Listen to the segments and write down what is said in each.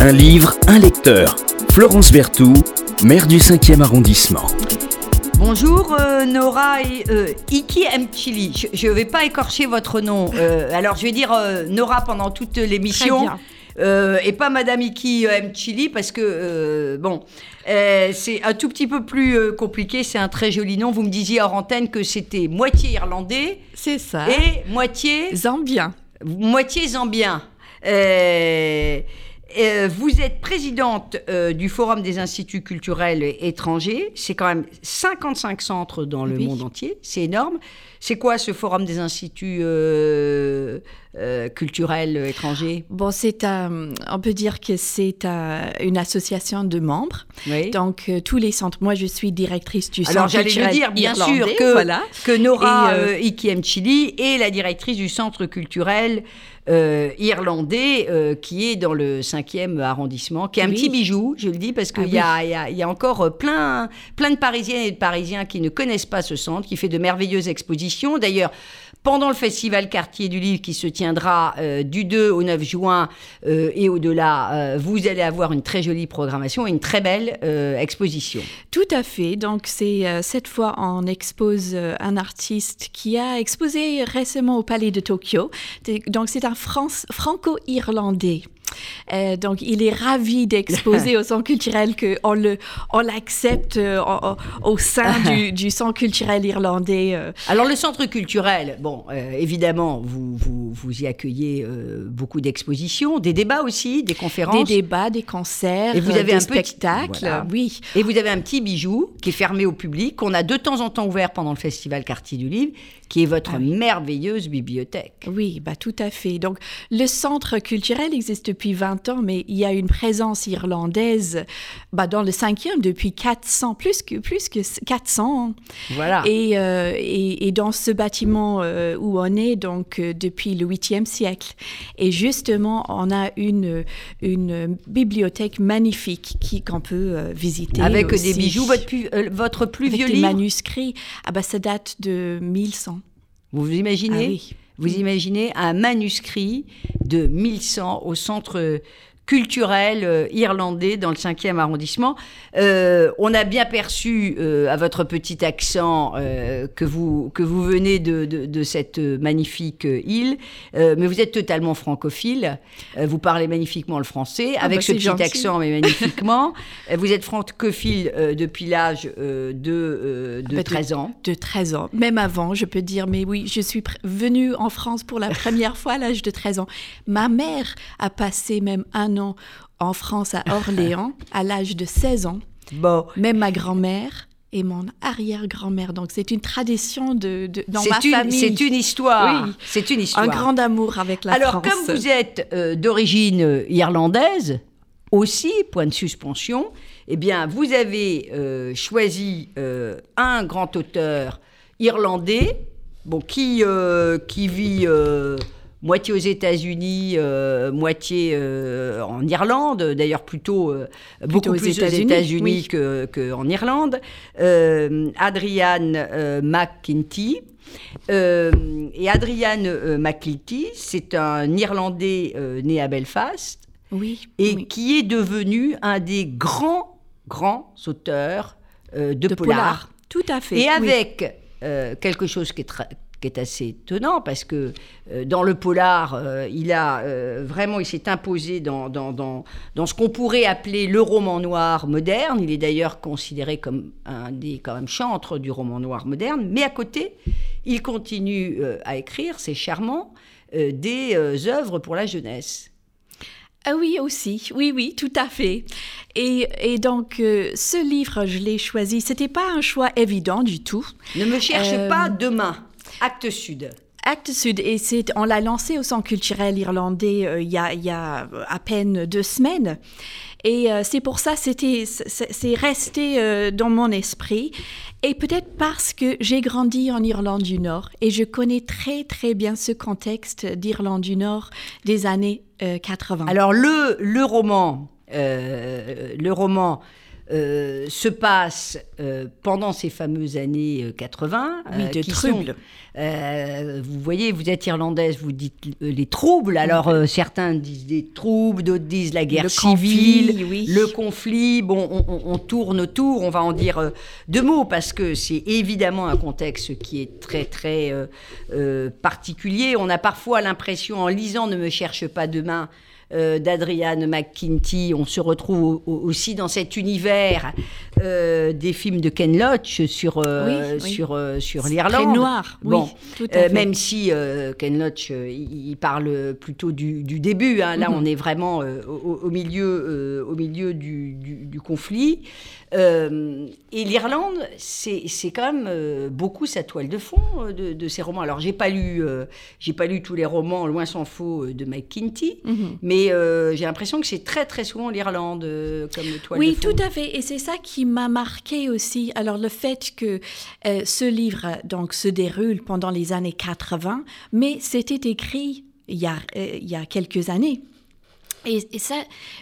Un livre, un lecteur. Florence Berthoud, maire du 5e arrondissement. Bonjour euh, Nora et euh, Iki Mchili. Je ne vais pas écorcher votre nom. Euh, alors je vais dire euh, Nora pendant toute l'émission. Euh, et pas Madame Iki Mchili parce que euh, bon, euh, c'est un tout petit peu plus euh, compliqué. C'est un très joli nom. Vous me disiez hors antenne que c'était moitié irlandais C'est ça. et moitié Zambien. moitié zambien. Euh, euh, vous êtes présidente euh, du Forum des instituts culturels étrangers. C'est quand même 55 centres dans le Oui. monde entier. C'est énorme. C'est quoi ce Forum des instituts euh, culturels étrangers? Bon, c'est un, on peut dire que c'est un- une association de membres. Oui. Donc, tous les centres. Moi, je suis directrice du Alors centre j'allais le culturel dire, bien sûr, que, voilà. que Nora Et, euh, Ikiemchili est la directrice du centre culturel euh, irlandais euh, qui est dans le 5e arrondissement, qui est un Oui. petit bijou, je le dis, parce qu'il Ah y, a, il y a- y a encore euh, plein, plein de Parisiennes et de Parisiens qui ne connaissent pas ce centre, qui fait de merveilleuses expositions. D'ailleurs, pendant le festival Quartier du Livre qui se tiendra euh, du 2 au 9 juin euh, et au-delà, euh, vous allez avoir une très jolie programmation et une très belle exposition. Tout à fait. Donc, cette fois, on expose un artiste qui a exposé récemment au Palais de Tokyo. Donc, c'est un franco-irlandais. Euh, donc, il est ravi d'exposer au centre culturel qu'on le, on l'accepte euh, au sein du, du centre culturel irlandais. euh. Alors le centre culturel, bon, évidemment, vous, vous, vous y accueillez beaucoup d'expositions, des débats aussi, des conférences. Des débats, des concerts, Et vous avez des un petit- spectacles. voilà. Oui. Et vous avez un petit bijou qui est fermé au public, qu'on a de temps en temps ouvert pendant le festival Quartier du Livre, qui est votre Ah oui. merveilleuse bibliothèque. Oui, bah, tout à fait. Donc, le centre culturel existe depuis 20 ans, mais il y a une présence irlandaise bah, dans le cinquième depuis 400, plus que, plus que 400 ans. Voilà. Et, euh, et, et dans ce bâtiment euh, où on est, donc, euh, depuis le 8e siècle. Et justement, on a une, une bibliothèque magnifique qui- qu'on peut euh, visiter. Avec des bijoux, votre plus, euh, votre plus Avec vieux des livre, manuscrits. Ah bah, ça date de 1100. Vous vous imaginez Ah oui. Vous imaginez un manuscrit de 1100 au centre culturel euh, irlandais dans le 5e arrondissement. Euh, on a bien perçu euh, à votre petit accent euh, que, vous, que vous venez de, de- de cette magnifique île, mais vous êtes totalement francophile. Vous parlez magnifiquement le français, Ah avec bah, ce petit gentil. accent, mais magnifiquement. Vous êtes francophile depuis l'âge de, euh, de Ah bah, de- 13 ans. de 13 ans, même avant, je peux dire, mais oui, je suis venue en France pour la première fois à l'âge de 13 ans. Ma mère a passé même un an en France à Orléans à l'âge de 16 ans, Bon. même ma grand-mère et mon arrière-grand-mère. Donc c'est une tradition de, de- dans ma une, famille. c'est une histoire. Oui. C'est une histoire. un grand amour avec la Alors, France. comme vous êtes euh, d'origine euh, irlandaise, aussi, point de suspension, eh bien, vous avez euh, choisi euh, un grand auteur irlandais, bon, qui, qui vit moitié aux États-Unis, euh, moitié euh, en Irlande, d'ailleurs plutôt, euh, beaucoup plus aux États-Unis, oui. que- qu'en Irlande. Adrian McKinty. Et Adrian McClinty, c'est un Irlandais né à Belfast oui, et oui. qui est devenu un des grands, grands auteurs de, de polar. polar. Tout à fait. Et avec euh, quelque chose qui est, tra- qui est assez étonnant, parce que euh, dans le polar, euh, il a euh, vraiment, il s'est imposé dans, dans, dans, dans ce qu'on pourrait appeler le roman noir moderne. Il est d'ailleurs considéré comme un des quand même chantres du roman noir moderne. Mais à côté, il continue à écrire, c'est charmant, des œuvres pour la jeunesse. Ah oui, aussi. Oui, oui, tout à fait. Et, et donc, euh, ce livre, je l'ai choisi. C'était pas un choix évident du tout. Ne me cherche Euh, pas demain. Acte Sud. Actes Sud, et c'est, on l'a lancé au Centre culturel irlandais euh, il, y a, il y a à peine deux semaines. Et euh, c'est pour ça, c'était, c'est, resté euh, dans mon esprit. Et peut-être parce que j'ai grandi en Irlande du Nord et je connais très très bien ce contexte d'Irlande du Nord des années euh, 80. Alors le, le roman, le roman euh, se passe euh, pendant ces fameuses années 80. Oui, de qui troubles. sont, vous voyez, vous êtes irlandaise, vous dites les troubles. Alors certains disent des troubles, d'autres disent la guerre Le civile, conflit, oui. le conflit. Bon, on, on- on tourne autour, on va en dire euh, deux mots parce que c'est évidemment un contexte qui est très très euh, euh, particulier. On a parfois l'impression, en lisant Ne me cherche pas demain euh, d'Adriane McKinty, on se retrouve au- au- aussi dans cet univers euh, des films de Ken Loach sur euh, Oui, oui. sur sur Très l'Irlande. noir, oui, tout à fait. même si Ken Loach, il parle plutôt du, du début. hein. Là, Mhm. on est vraiment au, au milieu, au milieu du, du- du conflit. Euh, et l'Irlande, c'est quand même euh, beaucoup sa toile de fond euh, de, de ces romans. Alors, j'ai pas lu, euh, j'ai pas lu tous les romans, loin s'en faut, de Mike Kinty, Mhm. mais euh, j'ai l'impression que c'est très très souvent l'Irlande comme toile Oui, de fond. tout à fait. Et c'est ça qui m'a marqué aussi. Alors, le fait que ce livre donc, se déroule pendant les années 80, mais c'était écrit il y a, il y a quelques années. Et, et ça,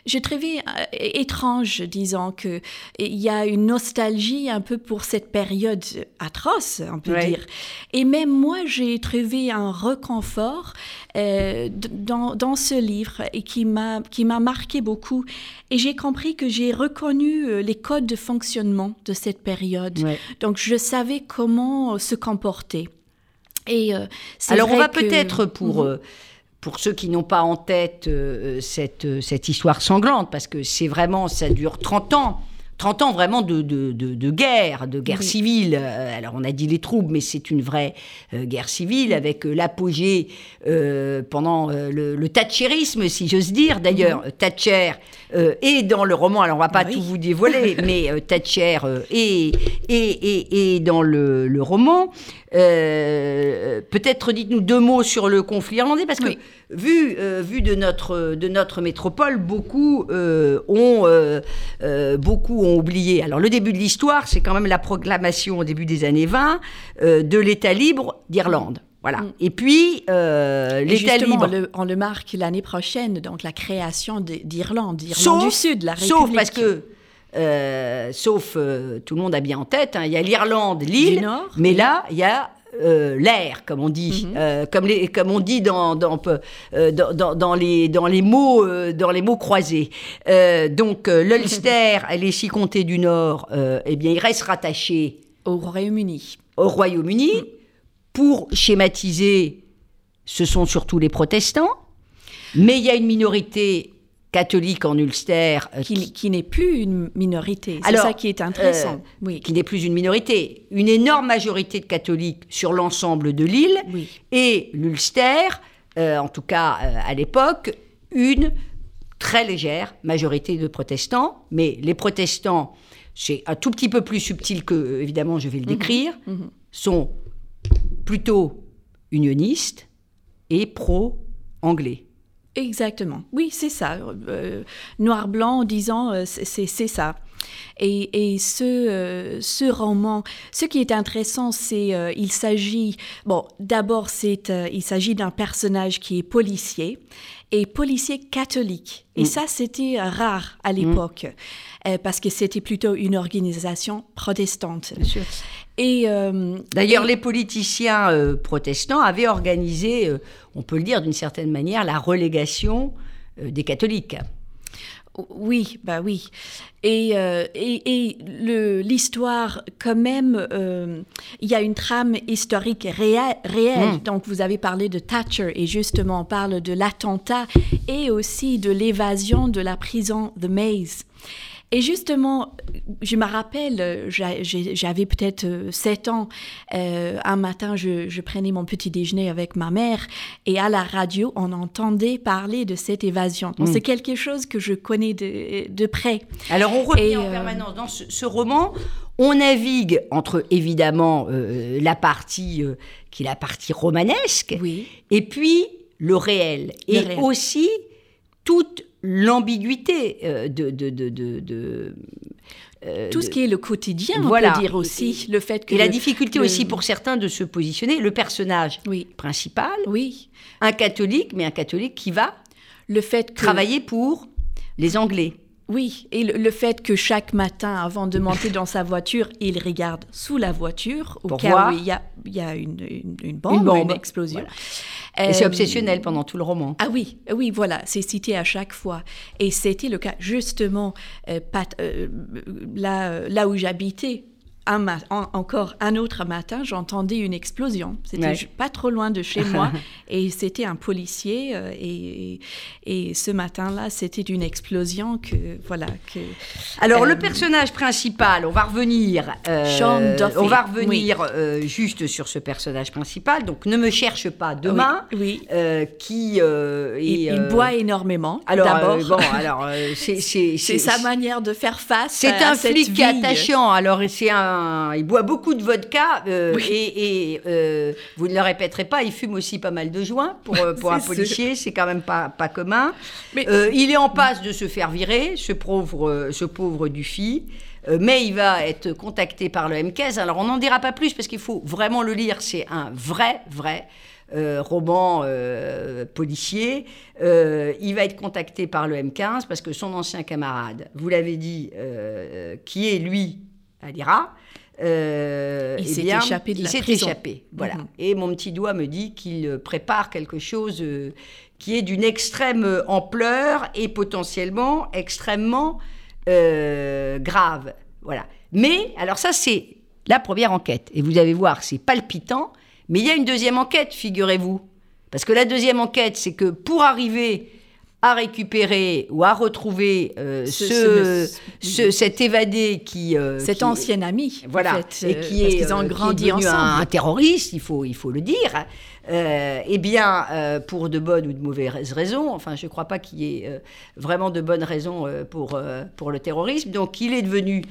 je trouvais euh, étrange, disons, qu'il y a une nostalgie un peu pour cette période atroce, on peut Ouais. dire. Et même moi, j'ai trouvé un reconfort euh, dans, dans ce livre et qui m'a marqué beaucoup. Et j'ai compris que j'ai reconnu euh, les codes de fonctionnement de cette période. Ouais. Donc, je savais comment se comporter. Et euh, Alors on va que- peut-être pour, Mhm. Euh, pour ceux qui n'ont pas en tête euh, cette, euh, cette histoire sanglante, parce que c'est vraiment, ça dure 30 ans. 30 ans vraiment de, de, de, de guerre, de guerre Oui. civile. Euh, alors on a dit les troubles, mais c'est une vraie euh, guerre civile avec euh, l'apogée euh, pendant euh, le, le thatcherisme, si j'ose dire. D'ailleurs, Thatcher euh, est dans le roman, alors on va pas Oui. tout vous dévoiler, mais euh, Thatcher euh, est, est, est- est dans le, le roman. Euh, Peut-être dites-nous deux mots sur le conflit irlandais, parce que Oui. vu, euh, vu de, notre, de notre métropole, beaucoup, euh, ont, beaucoup ont oublié. Alors le début de l'histoire, c'est quand même la proclamation au début des années 20 euh, de l'État libre d'Irlande. Voilà. Mm. Et puis, euh, l'État libre... on le, on le marque l'année prochaine, donc la création de- d'Irlande, d'Irlande du Sud, la République. Sauf parce que, euh, sauf, euh, tout le monde a bien en tête, hein, il y a l'Irlande, l'île, mais là, il y a euh, l'air, comme on dit, Mhm. euh, comme, les, comme on dit dans, dans, euh, dans, dans- dans les, dans, les mots, dans les mots croisés. Donc, l'Ulster, les six comtés du Nord, eh bien, il reste rattaché Au Royaume-Uni. au Royaume-Uni. Pour schématiser, ce sont surtout les protestants, mais il y a une minorité catholique en Ulster euh, Qui, qui n'est plus une minorité. C'est ça qui est intéressant. euh, oui. qui n'est plus une minorité, une énorme majorité de catholiques sur l'ensemble de l'île, Oui. et l'Ulster, euh, en tout cas euh, à l'époque, une très légère majorité de protestants, mais les protestants, c'est un tout petit peu plus subtil que, évidemment, je vais le décrire, mhm. sont plutôt unionistes et pro-anglais. Exactement. Oui, c'est ça. Euh, Noir-blanc en disant euh, c'est ça. Et, et ce, euh, ce roman, ce qui est intéressant, c'est euh, il s'agit, bon, d'abord, c'est euh, il s'agit d'un personnage qui est policier et policier catholique. Et Mm. ça, c'était euh, rare à l'époque euh, parce que c'était plutôt une organisation protestante. Et euh, D'ailleurs, les politiciens euh, protestants avaient organisé, euh, on peut le dire d'une certaine manière, la relégation des catholiques. Oui, bah oui. Et, euh, et, l'histoire, quand même, euh, il y a une trame historique réelle. réelle. Mm. Donc, vous avez parlé de Thatcher et justement, on parle de l'attentat et aussi de l'évasion de la prison de Maze. Et justement, je me rappelle, euh, j'avais peut-être euh, 7 ans, euh, un matin, je, je prenais mon petit déjeuner avec ma mère et à la radio, on entendait parler de cette évasion. Mm. c'est quelque chose que je connais de, de près. Alors, on revient Et, en euh, permanence dans ce, ce roman. On navigue entre, évidemment, euh, la partie euh, qui est la partie romanesque, Oui. et puis le réel. Le et réel. aussi toute l'ambiguïté euh, de... de, de, de- euh, Tout ce qui est le quotidien, Voilà. on peut dire aussi. le fait que Et la difficulté le- aussi pour certains de se positionner. Le personnage Oui, principal, oui. un catholique, mais un catholique qui va Le fait que... travailler pour les Anglais. Oui, et le, fait que chaque matin, avant de monter dans sa voiture, il regarde sous la voiture au cas où il y a, y a une, une, bombe, une, explosion. et c'est euh, obsessionnel pendant tout le roman. Ah oui, oui, voilà, c'est cité à chaque fois. Et c'était le cas justement euh, euh, là, là où j'habitais encore un autre matin, j'entendais une explosion. C'était pas trop loin de chez moi et c'était un policier. Euh, et, et, ce matin-là, c'était une explosion que voilà. Que, Alors le euh, personnage principal, on va revenir. Euh, on va revenir juste sur ce personnage principal. Donc ne me cherche pas demain. Oui. qui il, boit énormément. Alors bon, alors c'est sa manière de faire face. C'est un flic attachant. Alors c'est un il boit beaucoup de vodka euh, et, euh, vous ne le répéterez pas, il fume aussi pas mal de joints pour, euh, pour un policier, c'est quand même pas, pas commun. Mais... il est en passe de se faire virer, ce pauvre, ce pauvre Dufy. Mais il va être contacté par le M15. Alors on n'en dira pas plus parce qu'il faut vraiment le lire. C'est un vrai, vrai roman policier. il va être contacté par le M15 parce que son ancien camarade, vous l'avez dit, qui est lui à l'IRA, euh, il eh s'est échappé de il s'est échappé, voilà. Mhm. Et mon petit doigt me dit qu'il prépare quelque chose euh, qui est d'une extrême ampleur et potentiellement extrêmement euh, grave, voilà. Mais alors ça c'est la première enquête et vous allez voir c'est palpitant. Mais il y a une deuxième enquête, figurez-vous, parce que la deuxième enquête c'est que pour arriver à récupérer ou à retrouver euh, ce, cet évadé qui euh, cet ancien ami voilà et euh, qui est, ont grandi ensemble. Un, terroriste il faut il faut le dire eh bien pour de bonnes ou de mauvaises raisons enfin je ne crois pas qu'il y ait vraiment de bonnes raisons pour pour le terrorisme. Donc il est devenu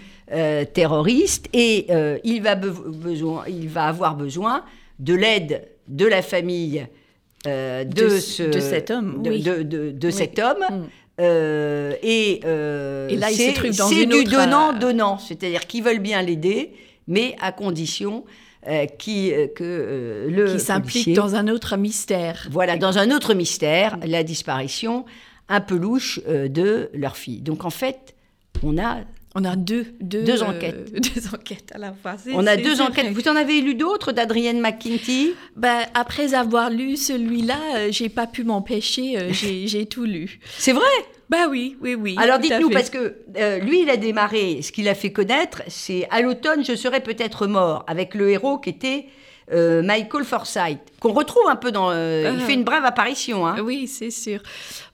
terroriste et il va besoin il va avoir besoin de l'aide de la famille euh, de, cet homme. De, de, cet homme. Mm. Euh, et, euh, et, là, C'est du donnant-donnant, c'est-à-dire qu'ils veulent bien l'aider, mais à condition qui, que le qui s'implique dans un autre mystère. Voilà, dans un autre mystère, la disparition un peu louche de leur fille. Donc en fait, on a on a deux, deux, deux enquêtes. deux enquêtes à la fois. On a deux enquêtes. Vous en avez lu d'autres d'Adrienne McKinty? Ben, Après avoir lu celui-là, euh, j'ai pas pu m'empêcher, euh, j'ai tout lu. C'est vrai? Bah oui, oui, oui. Alors dites-nous, parce que euh, lui, il a démarré, ce qu'il a fait connaître, c'est à l'automne, je serais peut-être mort, avec le héros qui était euh, Michael Forsyth, qu'on retrouve un peu dans. Euh, il ah. fait une brève apparition. Hein. Oui, c'est sûr.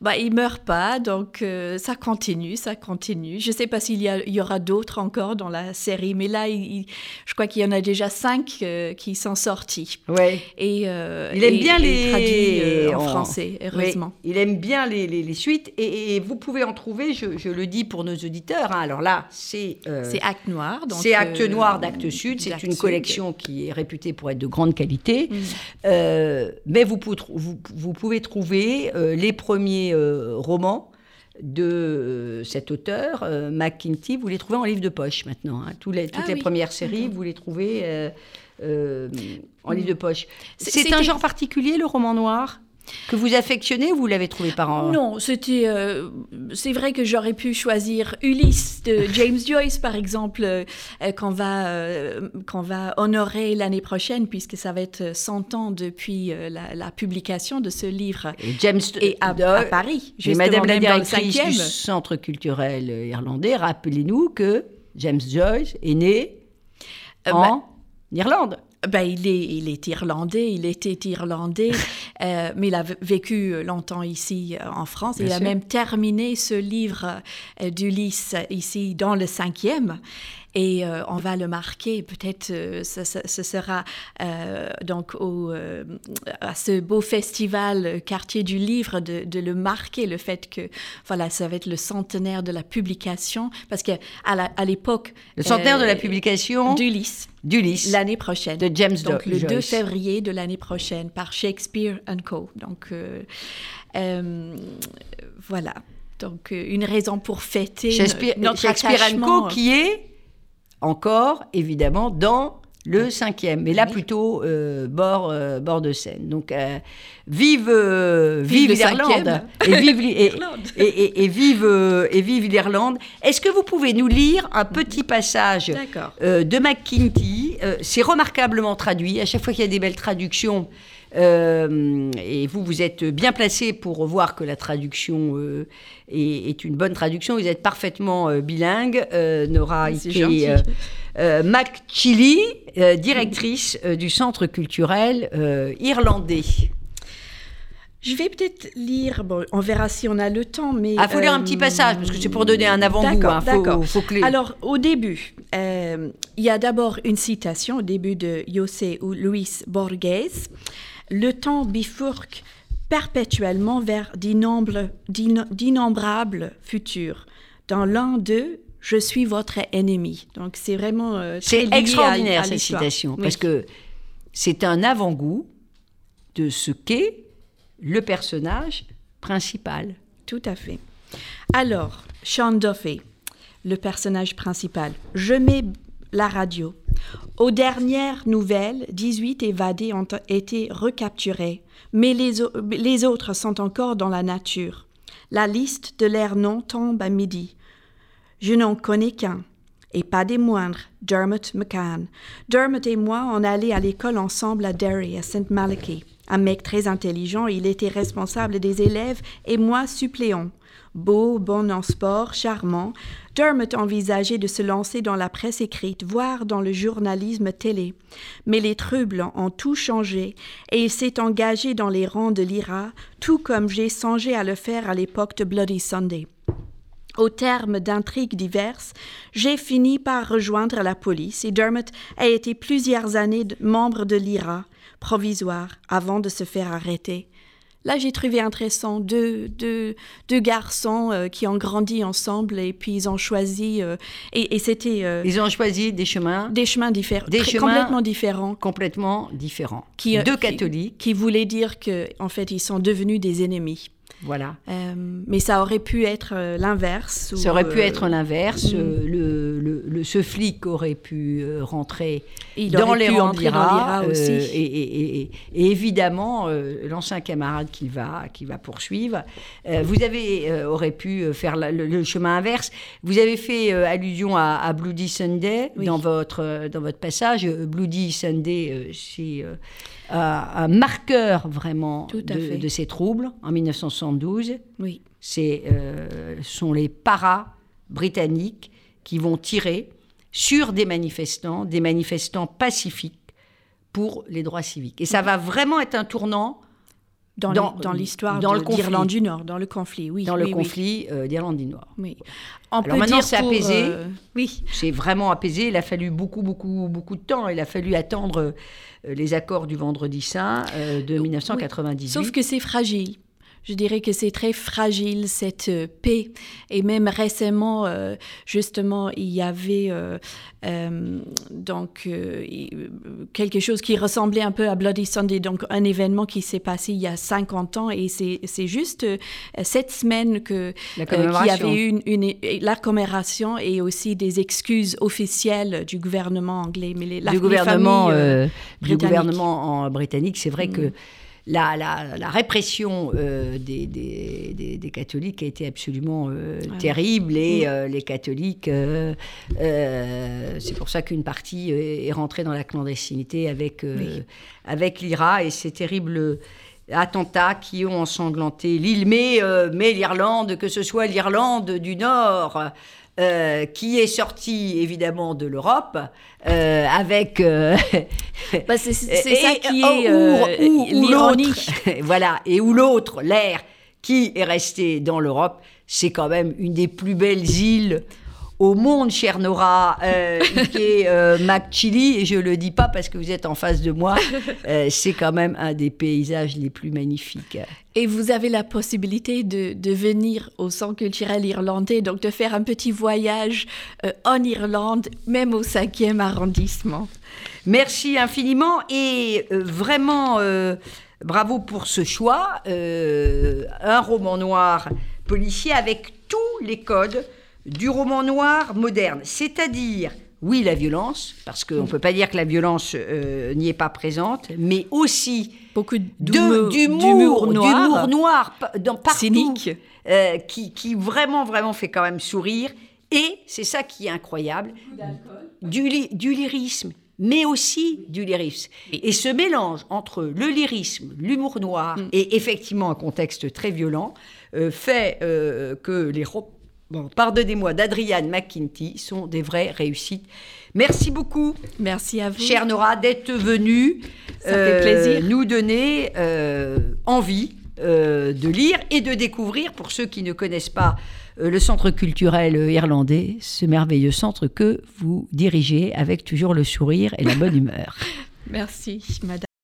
Bah, il meurt pas, donc euh, ça continue, ça continue. Je ne sais pas s'il y, y, aura d'autres encore dans la série, mais là, je crois qu'il y en a déjà cinq qui sont sortis. Ouais. Et il aime bien les traduits en français, heureusement. il aime bien les, les, suites, et, vous pouvez en trouver. Je, je, le dis pour nos auditeurs. Hein. alors là, c'est. c'est Acte Noir. C'est Acte Noir d'Acte Sud. C'est une collection qui est réputée pour être de grande qualité. Mm. Euh, mais vous, vous, pouvez trouver euh, les premiers euh, romans de cet auteur, McKinty, vous les trouvez en livre de poche maintenant. Hein. toutes les ah premières séries, vous les trouvez en livre de poche. C'est un genre particulier, le roman noir? Que vous affectionnez ou vous l'avez trouvé par an Non, c'était. Euh, c'est vrai que j'aurais pu choisir Ulysse de James Joyce, par exemple, euh, qu'on va, euh, qu'on va honorer l'année prochaine, puisque ça va être 100 ans depuis la, publication de ce livre. Et James et à, à Paris, et Madame la directrice du Centre culturel irlandais, rappelez-nous que James Joyce est né en bah, Irlande. Ben, il, est, il est irlandais, il était irlandais, euh, mais il a vécu longtemps ici euh, en France. il a même terminé ce livre euh, d'Ulysse ici dans le cinquième. Et euh, on va le marquer, peut-être euh, ce, sera euh, donc au, à ce beau festival quartier du livre de, de, le marquer, le fait que voilà, ça va être le centenaire de la publication, parce qu'à à l'époque... Le centenaire de la publication D'Ulysse. D'Ulysse. L'année prochaine. De James Donc le 2 février de l'année prochaine par Shakespeare Co. Donc voilà. Donc une raison pour fêter Shakespeare, notre Shakespeare Co. qui est encore, évidemment, dans Le cinquième, mais là plutôt euh, bord, euh, bord de Seine. Donc euh, vive, vive, l'Irlande et vive et, vive et vive l'Irlande. Est-ce que vous pouvez nous lire un petit passage de McKinty C'est remarquablement traduit. À chaque fois qu'il y a des belles traductions, et vous, vous êtes bien placé pour voir que la traduction est, une bonne traduction. Vous êtes parfaitement bilingue, Nora Ike. Euh, euh, directrice euh, du Centre culturel irlandais. Je vais peut-être lire, bon, on verra si on a le temps, mais... Ah, il faut lire un petit passage, parce que c'est pour donner un avant-goût. D'accord, hein, Alors, au début, il y a d'abord une citation, au début de José Luis Borges. Le temps bifurque perpétuellement vers d'innombrables futurs. Dans l'un d'eux, je suis votre ennemi. Donc c'est vraiment euh, c'est extraordinaire cette citation parce que c'est un avant-goût de ce qu'est le personnage principal. Tout à fait. Alors, Sean Duffy, le personnage principal. Je mets la radio. Aux dernières nouvelles, 18 évadés ont été recapturés, mais les, autres sont encore dans la nature. La liste de leurs noms tombe à midi. Je n'en connais qu'un, et pas des moindres, Dermot McCann. Dermot et moi, on allait à l'école ensemble à Derry, à St. Malachi. Un mec très intelligent, il était responsable des élèves et moi suppléant. Beau, bon en sport, charmant, Dermot envisageait de se lancer dans la presse écrite, voire dans le journalisme télé. Mais les troubles ont tout changé et il s'est engagé dans les rangs de l'IRA, tout comme j'ai songé à le faire à l'époque de Bloody Sunday. Au terme d'intrigues diverses, j'ai fini par rejoindre la police et Dermot a été plusieurs années membre de l'IRA provisoire avant de se faire arrêter. Là, j'ai trouvé intéressant deux, deux, deux garçons euh, qui ont grandi ensemble et puis ils ont choisi euh, et, c'était. Euh, ils ont choisi des chemins. Des chemins différents. Des chemins complètement différents. Complètement différents. Qui, deux catholiques. Qui, qui voulaient dire que en fait ils sont devenus des ennemis. Voilà. Euh, mais ça aurait pu être euh, l'inverse. Ça aurait pu euh, être l'inverse. Mm. Le, le, ce flic aurait pu rentrer dans les de aussi. Et, et, évidemment, l'ancien camarade qui va, qui va poursuivre. vous avez aurait pu faire le, chemin inverse. Vous avez fait allusion à, Bloody Sunday dans, votre, dans votre passage. Bloody Sunday, c'est un marqueur vraiment de, ces troubles en 1972. Oui. C'est euh, sont les paras britanniques qui vont tirer sur des manifestants, des manifestants pacifiques pour les droits civiques. Et ça va vraiment être un tournant dans, dans, l'histoire d'Irlande du Nord, dans le conflit, oui. Dans le conflit euh, d'Irlande du Nord. Oui. On Alors maintenant, c'est apaisé. Euh, oui. C'est vraiment apaisé. Il a fallu beaucoup, beaucoup, beaucoup de temps. Il a fallu attendre les accords du Vendredi Saint de 1998. Sauf que c'est fragile. Je dirais que c'est très fragile cette euh, paix. Et même récemment, euh, justement, il y avait euh, donc quelque chose qui ressemblait un peu à Bloody Sunday, donc un événement qui s'est passé il y a 50 ans. Et c'est juste cette semaine que qu'il y avait eu une, la commémoration et aussi des excuses officielles du gouvernement anglais. Mais les, du gouvernement, du gouvernement en britannique, c'est vrai mm. que la, la, répression euh, des, des, des, catholiques a été absolument euh, terrible et euh, les catholiques, c'est pour ça qu'une partie est rentrée dans la clandestinité avec, avec l'IRA et ces terribles attentats qui ont ensanglanté l'île, mais, mais l'Irlande, que ce soit l'Irlande du Nord, euh, qui est sorti évidemment de l'Europe euh, avec euh, bah, c'est ça qui est l'ironie. voilà. Et où l'autre l'air qui est resté dans l'Europe c'est quand même une des plus belles îles au monde, cher Nora, euh, est euh, Mac Chili, et je le dis pas parce que vous êtes en face de moi, euh, c'est quand même un des paysages les plus magnifiques. Et vous avez la possibilité de, de venir au Centre culturel irlandais, donc de faire un petit voyage euh, en Irlande, même au 5e arrondissement. Merci infiniment et vraiment bravo pour ce choix. un roman noir policier avec tous les codes du roman noir moderne, c'est-à-dire oui, la violence, parce qu'on ne peut pas dire que la violence euh, n'y est pas présente, mais aussi beaucoup d'humour, noir, noir dans, partout, cynique, euh, qui, qui, vraiment, vraiment fait quand même sourire. Et c'est ça qui est incroyable, du, du lyrisme, mais aussi du lyrisme. Et ce mélange entre le lyrisme, l'humour noir mm. et effectivement un contexte très violent euh, fait que les bon, pardonnez-moi, d'Adriane McKinty sont des vraies réussites. Merci beaucoup. Merci à vous. Chère Nora, d'être venue euh, nous donner euh, envie euh, de lire et de découvrir, pour ceux qui ne connaissent pas le centre culturel irlandais, ce merveilleux centre que vous dirigez avec toujours le sourire et la bonne humeur. Merci, madame.